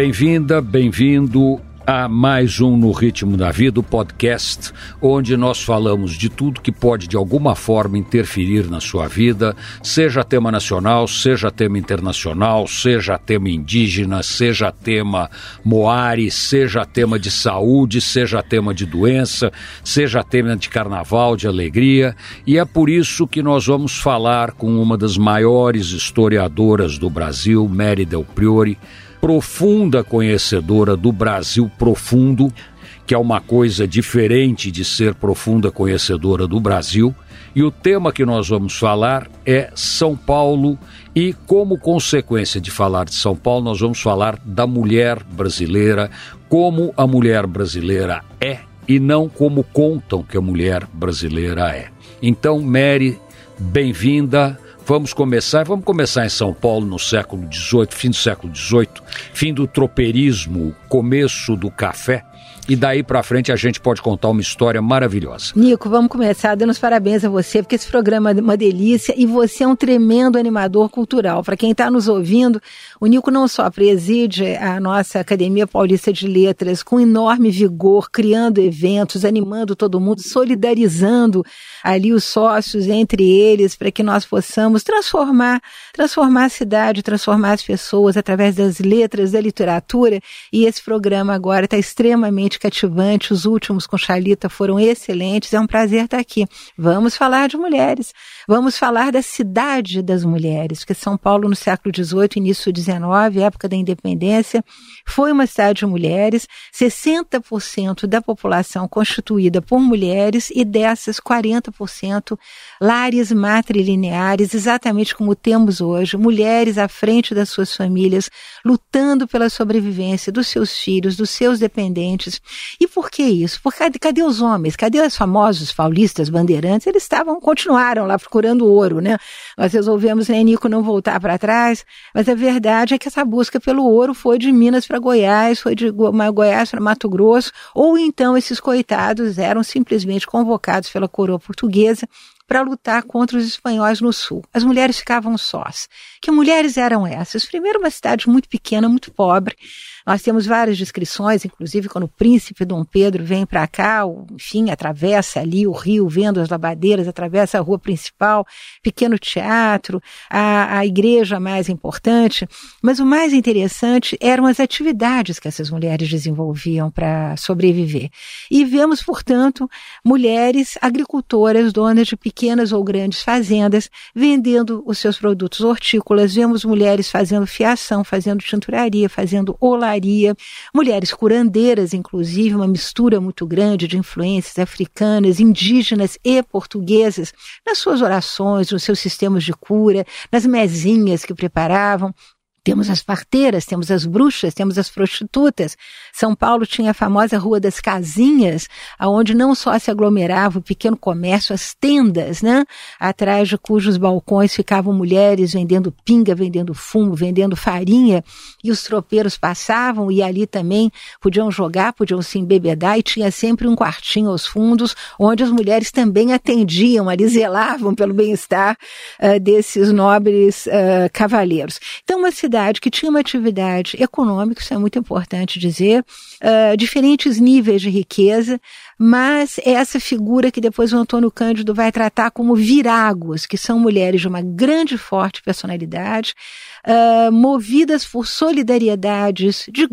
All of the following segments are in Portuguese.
bem-vinda, bem-vindo a mais um No Ritmo da Vida, o podcast onde nós falamos de tudo que pode de alguma forma interferir na sua vida, seja tema nacional, seja tema internacional, seja tema indígena, seja tema moari, seja tema de saúde, seja tema de doença, seja tema de carnaval, de alegria, e é por isso que nós vamos falar com uma das maiores historiadoras do Brasil, Mary Del Priori, profunda conhecedora do Brasil profundo, que é uma coisa diferente de ser profunda conhecedora do Brasil. E o tema que nós vamos falar é São Paulo, e como consequência de falar de São Paulo, nós vamos falar da mulher brasileira, como a mulher brasileira é e não como contam que a mulher brasileira é. Então, Mary, bem-vinda. Vamos começar, vamos começar em São Paulo no século XVIII, fim do século XVIII, fim do tropeirismo, começo do café. E daí para frente a gente pode contar uma história maravilhosa. Nico, vamos começar dando os parabéns a você, porque esse programa é uma delícia e você é um tremendo animador cultural. Para quem está nos ouvindo, o Nico não só preside a nossa Academia Paulista de Letras com enorme vigor, criando eventos, animando todo mundo, solidarizando ali os sócios entre eles para que nós possamos transformar, transformar a cidade, transformar as pessoas através das letras, da literatura. E esse programa agora está extremamente cativante. Os últimos com Chalita foram excelentes. É um prazer estar aqui. Vamos falar de mulheres. Vamos falar da cidade das mulheres, porque São Paulo no século XVIII, início XIX, época da independência, foi uma cidade de mulheres, 60% da população constituída por mulheres e dessas 40% lares matrilineares, exatamente como temos hoje, mulheres à frente das suas famílias, lutando pela sobrevivência dos seus filhos, dos seus dependentes. E por que isso? Porque cadê, os homens? Cadê os famosos paulistas bandeirantes? Eles estavam, continuaram lá procurando procurando ouro, né? Nós resolvemos, né, Nico, não voltar para trás, mas a verdade é que essa busca pelo ouro foi de Minas para Goiás, foi de Goiás para Mato Grosso, ou então esses coitados eram simplesmente convocados pela coroa portuguesa para lutar contra os espanhóis no sul. As mulheres ficavam sós. Que mulheres eram essas? Primeiro, uma cidade muito pequena, muito pobre, nós temos várias descrições, inclusive quando o príncipe Dom Pedro vem para cá, enfim, atravessa ali o rio, vendo as lavadeiras, atravessa a rua principal, pequeno teatro, a, a igreja mais importante. Mas o mais interessante eram as atividades que essas mulheres desenvolviam para sobreviver. E vemos, portanto, mulheres agricultoras, donas de pequenas ou grandes fazendas, vendendo os seus produtos hortícolas. Vemos mulheres fazendo fiação, fazendo tinturaria, fazendo olaria mulheres curandeiras, inclusive, uma mistura muito grande de influências africanas, indígenas e portuguesas, nas suas orações, nos seus sistemas de cura, nas mesinhas que preparavam. Temos as parteiras, temos as bruxas, temos as prostitutas. São Paulo tinha a famosa Rua das Casinhas, aonde não só se aglomerava o pequeno comércio, as tendas, né? Atrás de cujos balcões ficavam mulheres vendendo pinga, vendendo fumo, vendendo farinha, e os tropeiros passavam e ali também podiam jogar, podiam se embebedar e tinha sempre um quartinho aos fundos, onde as mulheres também atendiam, ali zelavam pelo bem-estar uh, desses nobres uh, cavaleiros. Então, uma que tinha uma atividade econômica, isso é muito importante dizer, uh, diferentes níveis de riqueza, mas é essa figura que depois o Antônio Cândido vai tratar como viragos, que são mulheres de uma grande forte personalidade, uh, movidas por solidariedades, de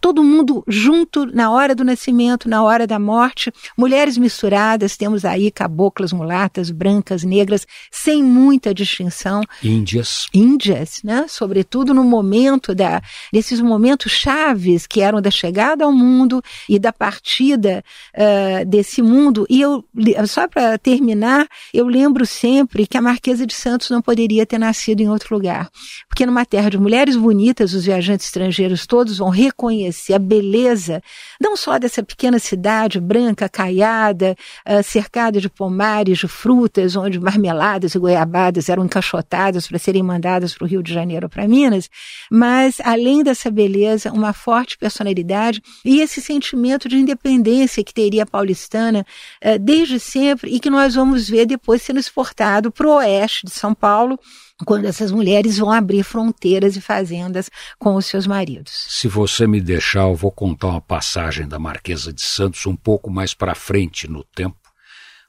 todo mundo junto na hora do nascimento, na hora da morte, mulheres misturadas, temos aí caboclas, mulatas, brancas, negras, sem muita distinção. Índias. Índias, né? Sobretudo no momento da, desses momentos chaves que eram da chegada ao mundo e da partida uh, desse mundo. E eu, só para terminar, eu lembro sempre que a Marquesa de Santos não poderia ter nascido em outro lugar. Porque numa terra de mulheres bonitas, os viajantes estrangeiros todos vão reconhecer a beleza, não só dessa pequena cidade branca, caiada, uh, cercada de pomares, de frutas, onde marmeladas e goiabadas eram encaixotadas para serem mandadas para o Rio de Janeiro ou para Minas, mas além dessa beleza, uma forte personalidade e esse sentimento de independência que teria Paulo paulistana uh, desde sempre e que nós vamos ver depois sendo exportado para o oeste de São Paulo, quando essas mulheres vão abrir fronteiras e fazendas com os seus maridos. Se você me deixar, eu vou contar uma passagem da Marquesa de Santos um pouco mais para frente no tempo.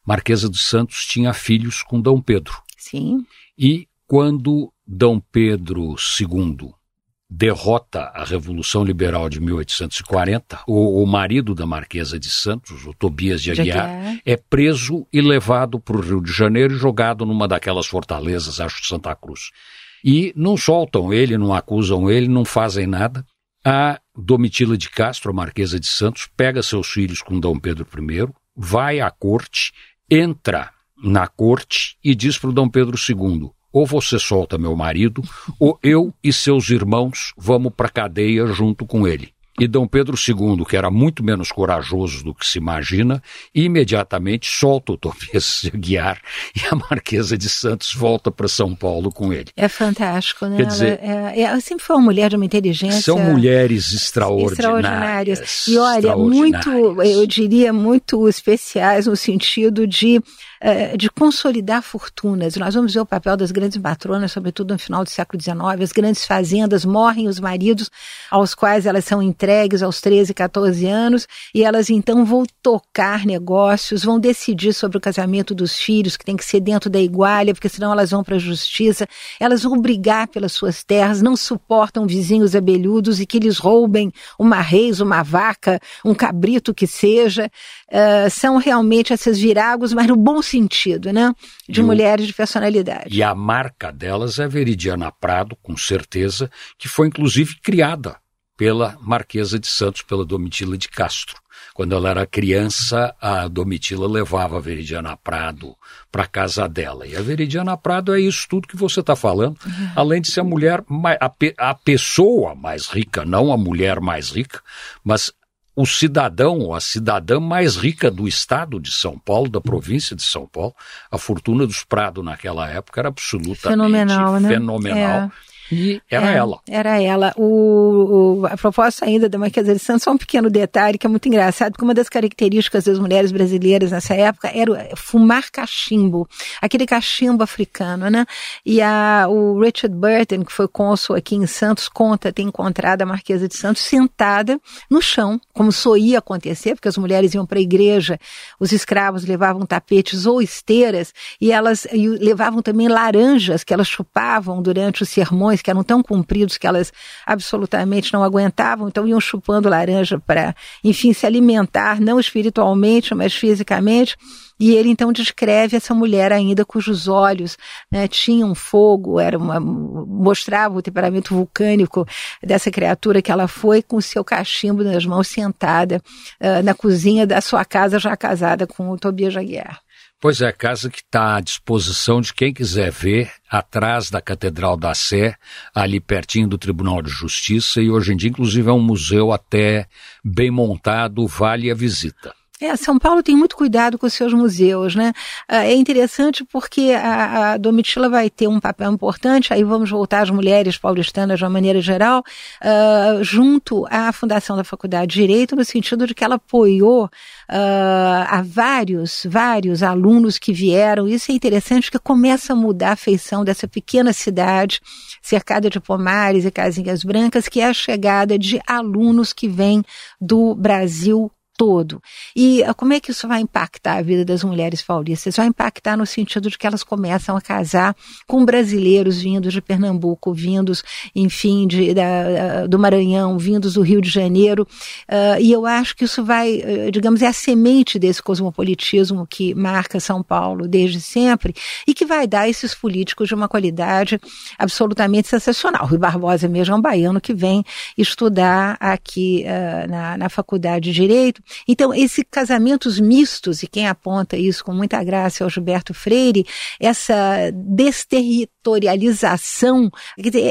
Marquesa de Santos tinha filhos com Dom Pedro. Sim. E quando Dom Pedro II derrota a Revolução Liberal de 1840, o, o marido da Marquesa de Santos, o Tobias de Aguiar, Aguiar. é preso e levado para o Rio de Janeiro e jogado numa daquelas fortalezas, acho de Santa Cruz. E não soltam ele, não acusam ele, não fazem nada. A Domitila de Castro, a Marquesa de Santos, pega seus filhos com Dom Pedro I, vai à corte, entra na corte e diz para o Dom Pedro II: ou você solta meu marido, ou eu e seus irmãos vamos para a cadeia junto com ele. E Dom Pedro II, que era muito menos corajoso do que se imagina, imediatamente solta o Tobias de Guiar e a Marquesa de Santos volta para São Paulo com ele. É fantástico, né? Quer dizer, ela, é, ela sempre foi uma mulher de uma inteligência. São mulheres extraordinárias. extraordinárias. E olha, muito, eu diria, muito especiais no sentido de eh, de consolidar fortunas. Nós vamos ver o papel das grandes matronas, sobretudo no final do século XIX. As grandes fazendas morrem os maridos aos quais elas são entregues aos 13, 14 anos, e elas então vão tocar negócios, vão decidir sobre o casamento dos filhos, que tem que ser dentro da igualha, porque senão elas vão para a justiça. Elas vão brigar pelas suas terras, não suportam vizinhos abelhudos e que lhes roubem uma reis, uma vaca, um cabrito que seja. Uh, são realmente essas viragos, mas no bom sentido, né? De e mulheres o, de personalidade. E a marca delas é Veridiana Prado, com certeza, que foi inclusive criada pela Marquesa de Santos, pela Domitila de Castro. Quando ela era criança, a Domitila levava a Veridiana Prado para casa dela. E a Veridiana Prado é isso tudo que você está falando, uhum. além de ser a mulher, a, a pessoa mais rica, não a mulher mais rica, mas o cidadão ou a cidadã mais rica do estado de São Paulo, da província de São Paulo. A fortuna dos Prado naquela época era absolutamente fenomenal. Né? fenomenal. É. E era é, ela. Era ela. O, o, a proposta ainda da Marquesa de Santos, só um pequeno detalhe que é muito engraçado, porque uma das características das mulheres brasileiras nessa época era fumar cachimbo, aquele cachimbo africano, né? E a, o Richard Burton, que foi cônsul aqui em Santos, conta ter encontrado a Marquesa de Santos sentada no chão, como soía acontecer, porque as mulheres iam para a igreja, os escravos levavam tapetes ou esteiras, e elas e levavam também laranjas que elas chupavam durante os sermões que eram tão compridos que elas absolutamente não aguentavam, então iam chupando laranja para, enfim, se alimentar, não espiritualmente, mas fisicamente. E ele então descreve essa mulher ainda cujos olhos né, tinham fogo, era uma, mostrava o temperamento vulcânico dessa criatura que ela foi com o seu cachimbo nas mãos, sentada uh, na cozinha da sua casa, já casada com o Tobias Jaguar. Pois é, casa que está à disposição de quem quiser ver, atrás da Catedral da Sé, ali pertinho do Tribunal de Justiça, e hoje em dia, inclusive, é um museu até bem montado, vale a visita. É, São Paulo tem muito cuidado com os seus museus, né? Ah, é interessante porque a, a Domitila vai ter um papel importante, aí vamos voltar às mulheres paulistanas de uma maneira geral, uh, junto à fundação da Faculdade de Direito, no sentido de que ela apoiou uh, a vários, vários alunos que vieram. Isso é interessante porque começa a mudar a feição dessa pequena cidade, cercada de pomares e casinhas brancas, que é a chegada de alunos que vêm do Brasil todo. E ah, como é que isso vai impactar a vida das mulheres paulistas? Vai impactar no sentido de que elas começam a casar com brasileiros vindos de Pernambuco, vindos, enfim, de, da, do Maranhão, vindos do Rio de Janeiro. Uh, e eu acho que isso vai, digamos, é a semente desse cosmopolitismo que marca São Paulo desde sempre e que vai dar esses políticos de uma qualidade absolutamente sensacional. Rui Barbosa mesmo é um baiano que vem estudar aqui uh, na, na Faculdade de Direito então, esse casamentos mistos, e quem aponta isso com muita graça é o Gilberto Freire, essa desterritorialização,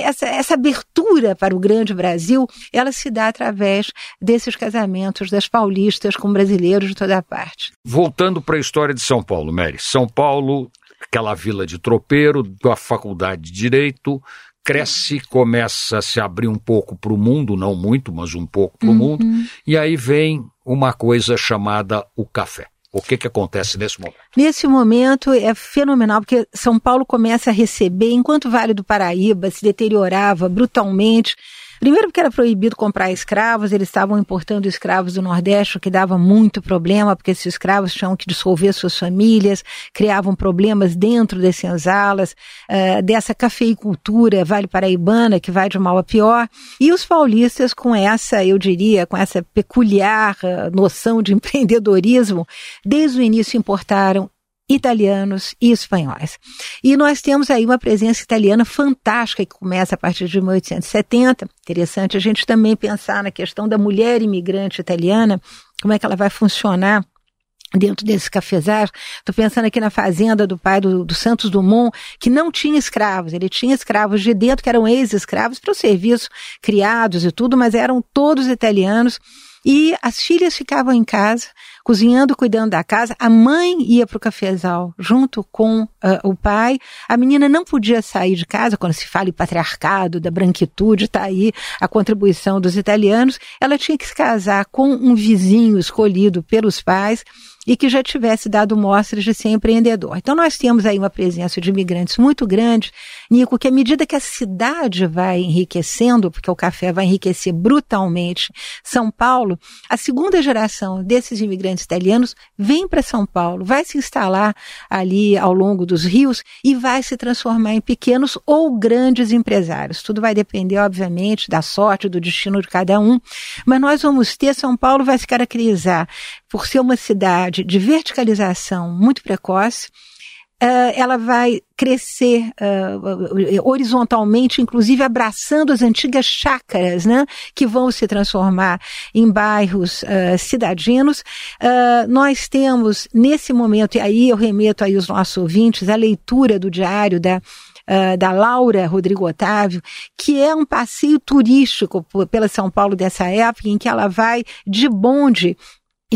essa, essa abertura para o grande Brasil, ela se dá através desses casamentos das paulistas com brasileiros de toda parte. Voltando para a história de São Paulo, Mary. São Paulo, aquela vila de tropeiro, da faculdade de Direito, cresce, começa a se abrir um pouco para o mundo, não muito, mas um pouco para o uhum. mundo, e aí vem uma coisa chamada o café. O que, que acontece nesse momento? Nesse momento é fenomenal, porque São Paulo começa a receber, enquanto o Vale do Paraíba se deteriorava brutalmente, Primeiro porque era proibido comprar escravos, eles estavam importando escravos do Nordeste, o que dava muito problema, porque esses escravos tinham que dissolver suas famílias, criavam problemas dentro das senzalas, uh, dessa cafeicultura vale paraibana, que vai de mal a pior. E os paulistas, com essa, eu diria, com essa peculiar uh, noção de empreendedorismo, desde o início importaram italianos e espanhóis. E nós temos aí uma presença italiana fantástica que começa a partir de 1870. Interessante a gente também pensar na questão da mulher imigrante italiana, como é que ela vai funcionar dentro desse cafezar. Estou pensando aqui na fazenda do pai do, do, Santos Dumont, que não tinha escravos. Ele tinha escravos de dentro, que eram ex-escravos para o serviço, criados e tudo, mas eram todos italianos. E as filhas ficavam em casa, cozinhando, cuidando da casa. A mãe ia para o cafezal junto com uh, o pai. A menina não podia sair de casa, quando se fala em patriarcado, da branquitude, está aí a contribuição dos italianos. Ela tinha que se casar com um vizinho escolhido pelos pais e que já tivesse dado mostras de ser empreendedor. Então nós temos aí uma presença de imigrantes muito grande, Nico, que à medida que a cidade vai enriquecendo, porque o café vai enriquecer brutalmente São Paulo, a segunda geração desses imigrantes italianos vem para São Paulo, vai se instalar ali ao longo dos rios e vai se transformar em pequenos ou grandes empresários. Tudo vai depender, obviamente, da sorte, do destino de cada um, mas nós vamos ter, São Paulo vai se caracterizar por ser uma cidade de verticalização muito precoce, uh, ela vai crescer uh, horizontalmente, inclusive abraçando as antigas chácaras, né, que vão se transformar em bairros uh, cidadinos. nós temos nesse momento, e aí eu remeto aí os nossos ouvintes, a leitura do diário da Uh, da Laura Rodrigo Otávio, que é um passeio turístico pela São Paulo dessa época, em que ela vai de bonde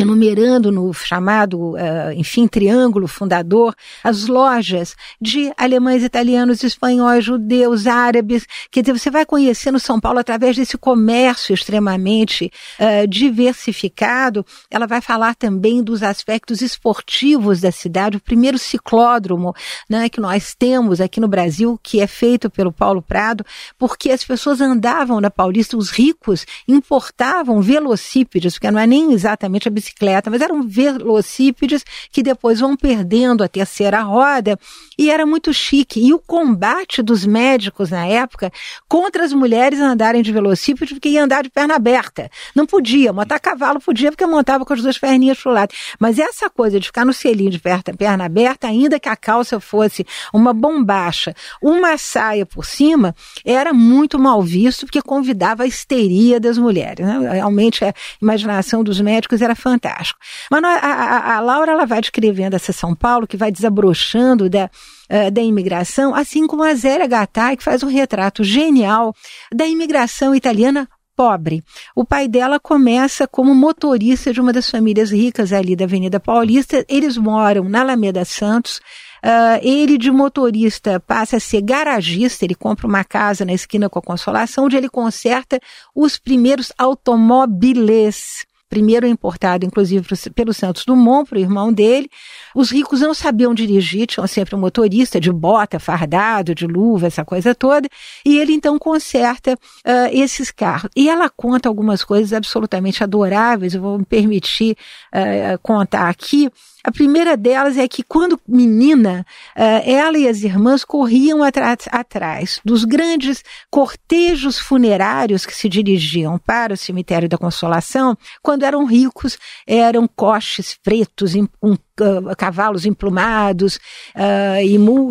enumerando no chamado, uh, enfim, triângulo fundador, as lojas de alemães, italianos, espanhóis, judeus, árabes. Quer dizer, você vai conhecendo São Paulo através desse comércio extremamente uh, diversificado. Ela vai falar também dos aspectos esportivos da cidade. O primeiro ciclódromo né, que nós temos aqui no Brasil, que é feito pelo Paulo Prado, porque as pessoas andavam na Paulista, os ricos importavam velocípedes, porque não é nem exatamente a bicicleta, bicicleta, mas eram velocípedes que depois vão perdendo a terceira roda e era muito chique. E o combate dos médicos na época contra as mulheres andarem de velocípede porque ia andar de perna aberta. Não podia, montar cavalo podia porque montava com as duas perninhas pro lado. Mas essa coisa de ficar no selinho de perna aberta, ainda que a calça fosse uma bombacha, uma saia por cima, era muito mal visto porque convidava a histeria das mulheres. Né? Realmente a imaginação dos médicos era fantástica fantástico. Mas a, a, a Laura ela vai descrevendo essa São Paulo que vai desabrochando da, uh, da imigração, assim como a Zélia Gattai, que faz um retrato genial da imigração italiana pobre. O pai dela começa como motorista de uma das famílias ricas ali da Avenida Paulista. Eles moram na Alameda Santos. Uh, ele de motorista passa a ser garagista, ele compra uma casa na esquina com a Consolação, onde ele conserta os primeiros automóveis primeiro importado, inclusive, pelo Santos Dumont, para o irmão dele. Os ricos não sabiam dirigir, tinham sempre um motorista de bota, fardado, de luva, essa coisa toda. E ele então conserta uh, esses carros. E ela conta algumas coisas absolutamente adoráveis, eu vou me permitir uh, contar aqui. A primeira delas é que quando menina, eh, ela e as irmãs corriam atrás dos grandes cortejos funerários que se dirigiam para o cemitério da Consolação, quando eram ricos, eram coches pretos uh, cavalos emplumados uh,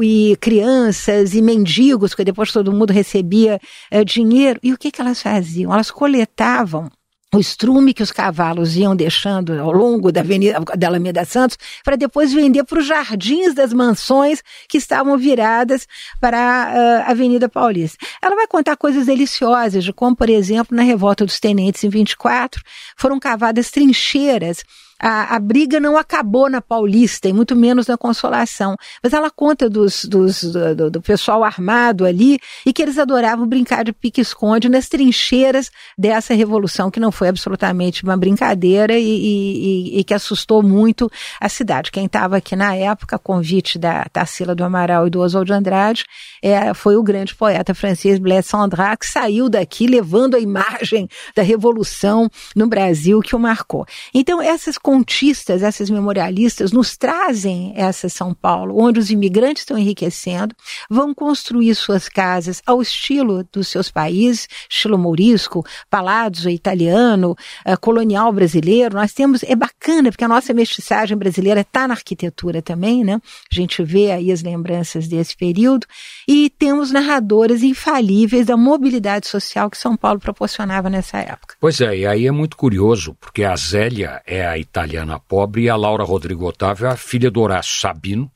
e, crianças e mendigos, que depois todo mundo recebia uh, dinheiro. E o que, que elas faziam? Elas coletavam o estrume que os cavalos iam deixando ao longo da Avenida da Alameda Santos para depois vender para os jardins das mansões que estavam viradas para a uh, Avenida Paulista. Ela vai contar coisas deliciosas, de como, por exemplo, na revolta dos tenentes em 24, foram cavadas trincheiras a, a, briga não acabou na Paulista, e muito menos na Consolação. Mas ela conta dos, dos do, do, pessoal armado ali e que eles adoravam brincar de pique-esconde nas trincheiras dessa revolução, que não foi absolutamente uma brincadeira e, e, e que assustou muito a cidade. Quem estava aqui na época, convite da Tarsila do Amaral e do Oswald de Andrade, é, foi o grande poeta francês Blaise Sandra, que saiu daqui levando a imagem da revolução no Brasil que o marcou. Então, essas contistas, essas memorialistas, nos trazem essa São Paulo, onde os imigrantes estão enriquecendo, vão construir suas casas ao estilo dos seus países, estilo mourisco, palazzo italiano, uh, colonial brasileiro. Nós temos, é bacana, porque a nossa mestiçagem brasileira está na arquitetura também, né? A gente vê aí as lembranças desse período. E temos narradoras infalíveis da mobilidade social que São Paulo proporcionava nessa época. Pois é, e aí é muito curioso, porque a Zélia é a italiana pobre e a Laura Rodrigo Otávio a filha do Horácio Sabino.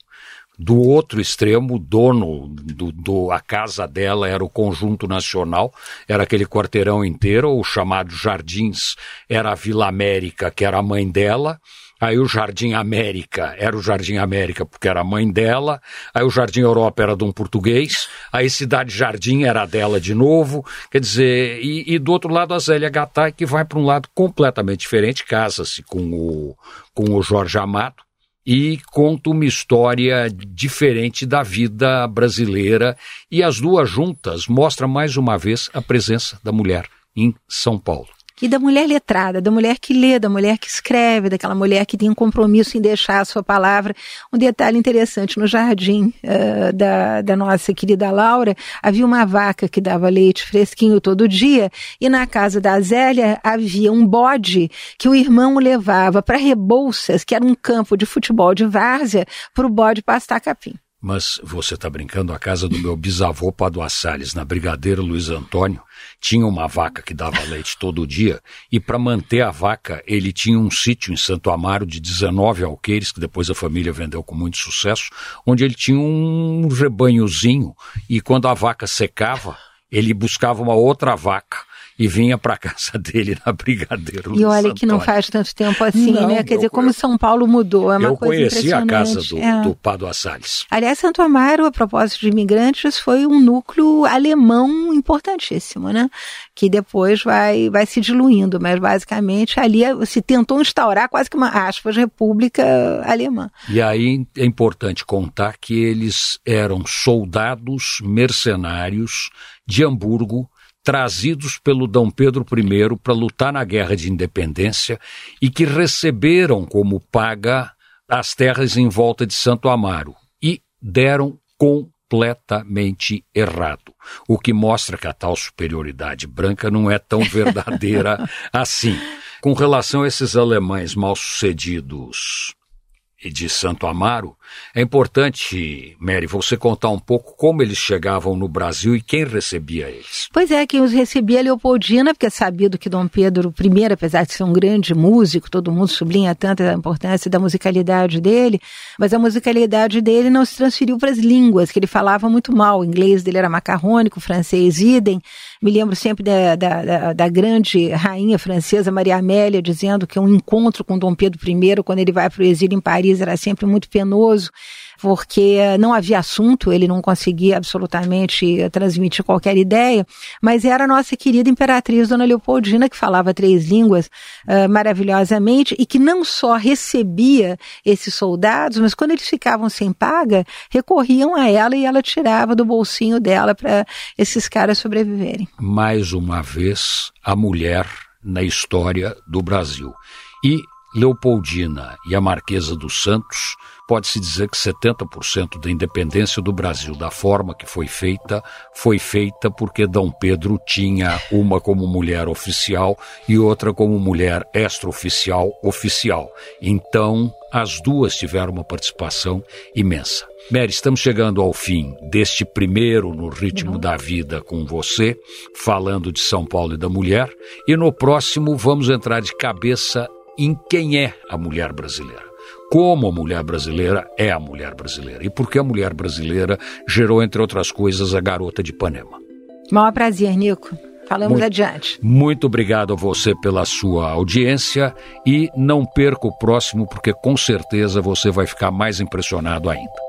Do outro extremo, o dono do, do, a casa dela era o Conjunto Nacional, era aquele quarteirão inteiro, o chamado Jardins era a Vila América, que era a mãe dela, Aí o Jardim América era o Jardim América porque era a mãe dela. Aí o Jardim Europa era de um português. Aí Cidade Jardim era dela de novo. Quer dizer, e, e do outro lado a Zélia Gattai que vai para um lado completamente diferente, casa-se com o, com o Jorge Amado e conta uma história diferente da vida brasileira. E as duas juntas mostram mais uma vez a presença da mulher em São Paulo e da mulher letrada, da mulher que lê, da mulher que escreve, daquela mulher que tem um compromisso em deixar a sua palavra. Um detalhe interessante, no jardim uh, da, da nossa querida Laura, havia uma vaca que dava leite fresquinho todo dia, e na casa da Zélia havia um bode que o irmão levava para Rebouças, que era um campo de futebol de várzea, para o bode pastar capim. Mas você está brincando, a casa do meu bisavô Padua Salles, na Brigadeiro Luiz Antônio, tinha uma vaca que dava leite todo dia, e para manter a vaca, ele tinha um sítio em Santo Amaro de 19 alqueires, que depois a família vendeu com muito sucesso, onde ele tinha um rebanhozinho, e quando a vaca secava, ele buscava uma outra vaca e vinha para casa dele na Brigadeiro. E olha que não faz tanto tempo assim, não, né? Quer dizer, como São Paulo mudou, é uma eu coisa conheci a casa do, é. do Padua Salles. Aliás, Santo Amaro, a propósito de imigrantes, foi um núcleo alemão importantíssimo, né? Que depois vai, vai se diluindo, mas basicamente ali se tentou instaurar quase que uma, aspas, república alemã. E aí é importante contar que eles eram soldados mercenários de Hamburgo trazidos pelo Dom Pedro I para lutar na Guerra de Independência e que receberam como paga as terras em volta de Santo Amaro e deram completamente errado, o que mostra que a tal superioridade branca não é tão verdadeira assim. Com relação a esses alemães mal-sucedidos e de Santo Amaro, é importante, Mary, você contar um pouco como eles chegavam no Brasil e quem recebia eles. Pois é, quem os recebia é Leopoldina, porque é sabido que Dom Pedro I, apesar de ser um grande músico, todo mundo sublinha tanto a importância da musicalidade dele, mas a musicalidade dele não se transferiu para as línguas, que ele falava muito mal. O inglês dele era macarrônico, o francês idem. Me lembro sempre da, da, da, da grande rainha francesa Maria Amélia dizendo que um encontro com Dom Pedro I, quando ele vai para o exílio em Paris, era sempre muito penoso porque não havia assunto, ele não conseguia absolutamente transmitir qualquer ideia, mas era a nossa querida imperatriz Dona Leopoldina, que falava três línguas uh, maravilhosamente e que não só recebia esses soldados, mas quando eles ficavam sem paga, recorriam a ela e ela tirava do bolsinho dela para esses caras sobreviverem. Mais uma vez, a mulher na história do Brasil. E Leopoldina e a Marquesa dos Santos pode-se dizer que 70% da independência do Brasil, da forma que foi feita, foi feita porque Dom Pedro tinha uma como mulher oficial e outra como mulher extraoficial oficial. Então, as duas tiveram uma participação imensa. Mary, estamos chegando ao fim deste primeiro no ritmo uhum. da vida com você, falando de São Paulo e da mulher, e no próximo vamos entrar de cabeça em quem é a mulher brasileira como a mulher brasileira é a mulher brasileira e porque a mulher brasileira gerou, entre outras coisas, a garota de Ipanema. Maior prazer, Nico. Falamos muito, adiante. Muito obrigado a você pela sua audiência e não perca o próximo, porque com certeza você vai ficar mais impressionado ainda.